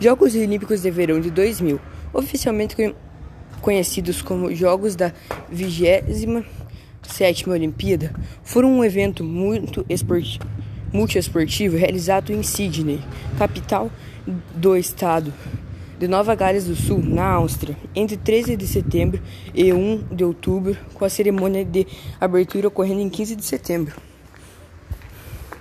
Jogos Olímpicos de Verão de 2000, oficialmente conhecidos como Jogos da 27ª Olimpíada, foram um evento muito esportivo, multiesportivo realizado em Sydney, capital do estado de Nova Gales do Sul, na Áustria, entre 13 de setembro e 1 de outubro, com a cerimônia de abertura ocorrendo em 15 de setembro.